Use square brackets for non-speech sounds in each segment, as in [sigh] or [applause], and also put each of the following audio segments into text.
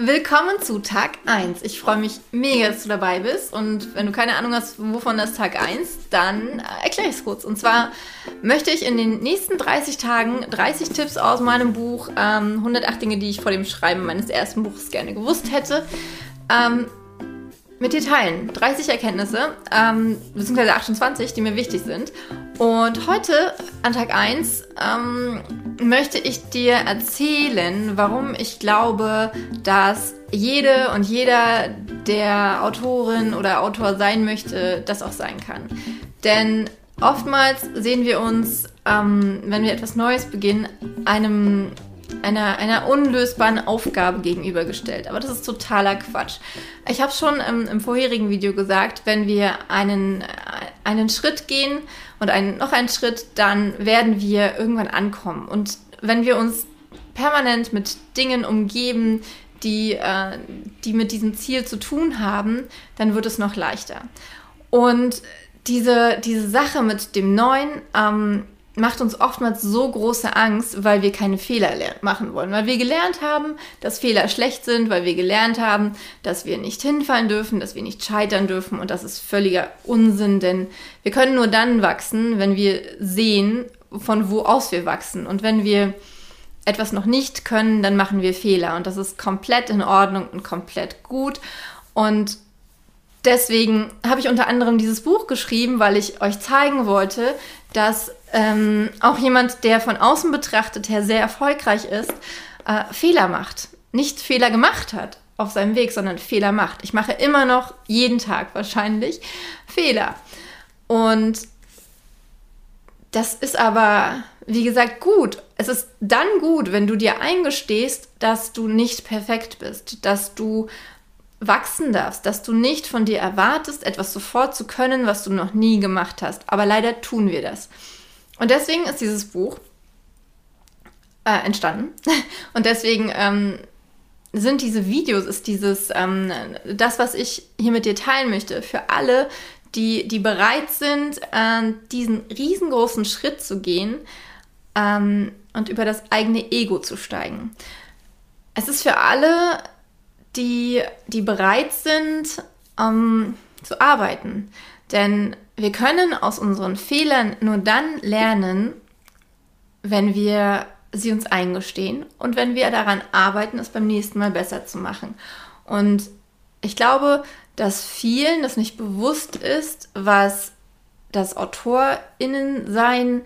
Willkommen zu Tag 1. Ich freue mich mega, dass du dabei bist. Und wenn du keine Ahnung hast, wovon das Tag 1, dann äh, erkläre ich es kurz. Und zwar möchte ich in den nächsten 30 Tagen 30 Tipps aus meinem Buch, ähm, 108 Dinge, die ich vor dem Schreiben meines ersten Buches gerne gewusst hätte, ähm, mit dir teilen. 30 Erkenntnisse, ähm, beziehungsweise 28, die mir wichtig sind. Und heute, an Tag 1, ähm, möchte ich dir erzählen, warum ich glaube, dass jede und jeder, der Autorin oder Autor sein möchte, das auch sein kann. Denn oftmals sehen wir uns, ähm, wenn wir etwas Neues beginnen, einem einer, einer unlösbaren Aufgabe gegenübergestellt. Aber das ist totaler Quatsch. Ich habe schon im, im, vorherigen Video gesagt, wenn wir einen, einen Schritt gehen und einen, noch einen Schritt, dann werden wir irgendwann ankommen. Und wenn wir uns permanent mit Dingen umgeben, die, äh, die mit diesem Ziel zu tun haben, dann wird es noch leichter. Und diese, diese Sache mit dem Neuen, ähm, macht uns oftmals so große Angst, weil wir keine Fehler machen wollen. Weil wir gelernt haben, dass Fehler schlecht sind, weil wir gelernt haben, dass wir nicht hinfallen dürfen, dass wir nicht scheitern dürfen. Und das ist völliger Unsinn, denn wir können nur dann wachsen, wenn wir sehen, von wo aus wir wachsen. Und wenn wir etwas noch nicht können, dann machen wir Fehler. Und das ist komplett in Ordnung und komplett gut. Und deswegen habe ich unter anderem dieses Buch geschrieben, weil ich euch zeigen wollte, dass ähm, auch jemand, der von außen betrachtet her sehr erfolgreich ist, äh, Fehler macht. Nicht Fehler gemacht hat auf seinem Weg, sondern Fehler macht. Ich mache immer noch jeden Tag wahrscheinlich Fehler. Und das ist aber, wie gesagt, gut. Es ist dann gut, wenn du dir eingestehst, dass du nicht perfekt bist, dass du wachsen darfst, dass du nicht von dir erwartest, etwas sofort zu können, was du noch nie gemacht hast. Aber leider tun wir das. Und deswegen ist dieses Buch äh, entstanden. [laughs] Und deswegen ähm, sind diese Videos, ist dieses, ähm, das, was ich hier mit dir teilen möchte, für alle, die, die bereit sind, äh, diesen riesengroßen Schritt zu gehen ähm, und über das eigene Ego zu steigen. Es ist für alle die, die bereit sind, ähm, zu arbeiten. Denn wir können aus unseren Fehlern nur dann lernen, wenn wir sie uns eingestehen und wenn wir daran arbeiten, es beim nächsten Mal besser zu machen. Und ich glaube, dass vielen das nicht bewusst ist, was das AutorInnen-Sein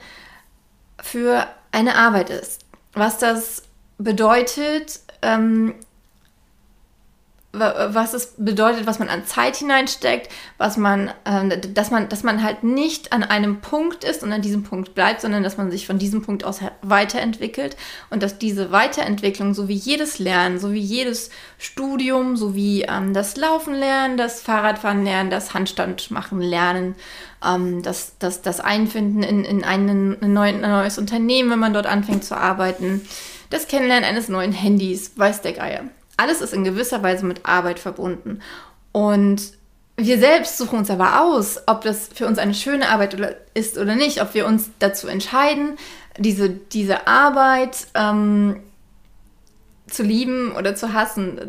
für eine Arbeit ist. Was das bedeutet, ähm, was es bedeutet, was man an Zeit hineinsteckt, was man, äh, dass man, dass man halt nicht an einem Punkt ist und an diesem Punkt bleibt, sondern dass man sich von diesem Punkt aus weiterentwickelt und dass diese Weiterentwicklung, so wie jedes Lernen, so wie jedes Studium, so wie ähm, das Laufen lernen, das Fahrradfahren lernen, das Handstand machen lernen, ähm, das, das, das Einfinden in, in einen, ein neues Unternehmen, wenn man dort anfängt zu arbeiten, das Kennenlernen eines neuen Handys, weiß der Geier alles ist in gewisser Weise mit Arbeit verbunden. Und wir selbst suchen uns aber aus, ob das für uns eine schöne Arbeit ist oder nicht, ob wir uns dazu entscheiden, diese, diese Arbeit ähm, zu lieben oder zu hassen.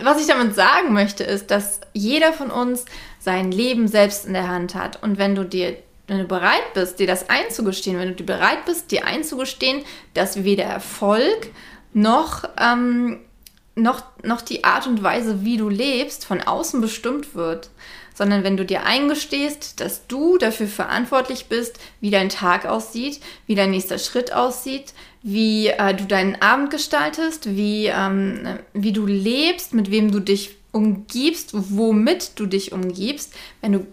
Was ich damit sagen möchte, ist, dass jeder von uns sein Leben selbst in der Hand hat. Und wenn du dir, wenn du bereit bist, dir das einzugestehen, wenn du dir bereit bist, dir einzugestehen, dass weder Erfolg noch ähm, noch, noch die Art und Weise, wie du lebst, von außen bestimmt wird, sondern wenn du dir eingestehst, dass du dafür verantwortlich bist, wie dein Tag aussieht, wie dein nächster Schritt aussieht, wie äh, du deinen Abend gestaltest, wie, ähm, wie du lebst, mit wem du dich umgibst, womit du dich umgibst, wenn du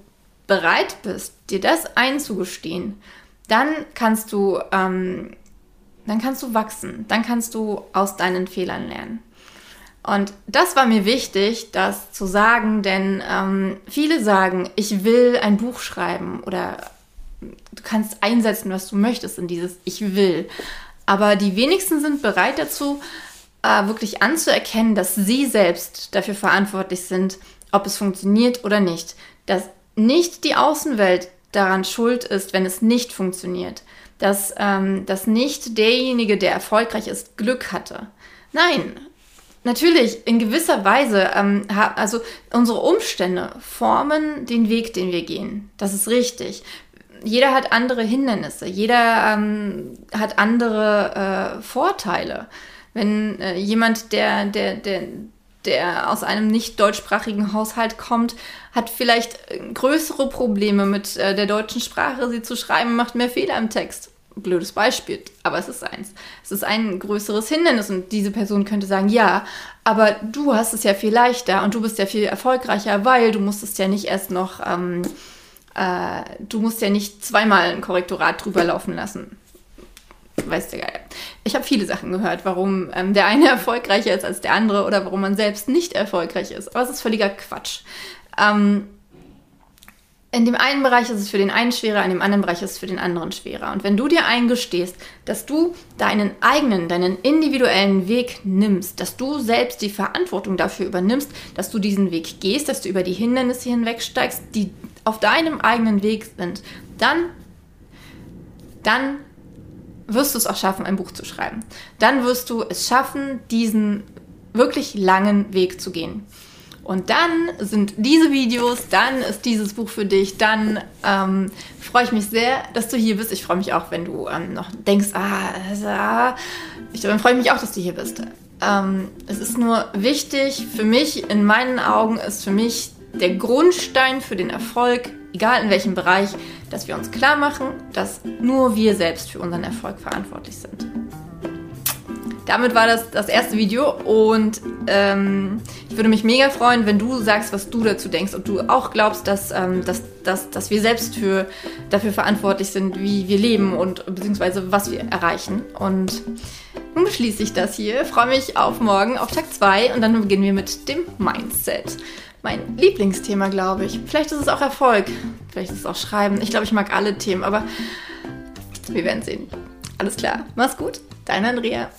bereit bist, dir das einzugestehen, dann kannst du, ähm, dann kannst du wachsen, dann kannst du aus deinen Fehlern lernen. Und das war mir wichtig, das zu sagen, denn ähm, viele sagen, ich will ein Buch schreiben oder du kannst einsetzen, was du möchtest in dieses Ich will. Aber die wenigsten sind bereit dazu, äh, wirklich anzuerkennen, dass sie selbst dafür verantwortlich sind, ob es funktioniert oder nicht. Dass nicht die Außenwelt daran schuld ist, wenn es nicht funktioniert. Dass, ähm, dass nicht derjenige, der erfolgreich ist, Glück hatte. Nein, natürlich, in gewisser Weise, ähm, also unsere Umstände formen den Weg, den wir gehen. Das ist richtig. Jeder hat andere Hindernisse, jeder ähm, hat andere äh, Vorteile. Wenn äh, jemand, der, der, der, der aus einem nicht deutschsprachigen Haushalt kommt, hat vielleicht äh, größere Probleme mit äh, der deutschen Sprache, sie zu schreiben, macht mehr Fehler im Text blödes Beispiel, aber es ist eins. Es ist ein größeres Hindernis und diese Person könnte sagen, ja, aber du hast es ja viel leichter und du bist ja viel erfolgreicher, weil du musstest ja nicht erst noch, ähm, äh, du musst ja nicht zweimal ein Korrektorat drüber laufen lassen. Weißt du geil. Ich habe viele Sachen gehört, warum ähm, der eine [laughs] erfolgreicher ist als der andere oder warum man selbst nicht erfolgreich ist. Aber es ist völliger Quatsch. Ähm, in dem einen Bereich ist es für den einen schwerer, in dem anderen Bereich ist es für den anderen schwerer. Und wenn du dir eingestehst, dass du deinen eigenen, deinen individuellen Weg nimmst, dass du selbst die Verantwortung dafür übernimmst, dass du diesen Weg gehst, dass du über die Hindernisse hinwegsteigst, die auf deinem eigenen Weg sind, dann, dann wirst du es auch schaffen, ein Buch zu schreiben. Dann wirst du es schaffen, diesen wirklich langen Weg zu gehen. Und dann sind diese Videos, dann ist dieses Buch für dich, dann ähm, freue ich mich sehr, dass du hier bist. Ich freue mich auch, wenn du ähm, noch denkst, ah, ah. ich dann freue ich mich auch, dass du hier bist. Ähm, es ist nur wichtig, für mich, in meinen Augen, ist für mich der Grundstein für den Erfolg, egal in welchem Bereich, dass wir uns klar machen, dass nur wir selbst für unseren Erfolg verantwortlich sind. Damit war das das erste Video und ähm, ich würde mich mega freuen, wenn du sagst, was du dazu denkst und du auch glaubst, dass, ähm, dass, dass, dass wir selbst für, dafür verantwortlich sind, wie wir leben und beziehungsweise was wir erreichen. Und nun beschließe ich das hier. Freue mich auf morgen, auf Tag 2 und dann beginnen wir mit dem Mindset. Mein Lieblingsthema, glaube ich. Vielleicht ist es auch Erfolg, vielleicht ist es auch Schreiben. Ich glaube, ich mag alle Themen, aber wir werden sehen. Alles klar. Mach's gut. Deine Andrea.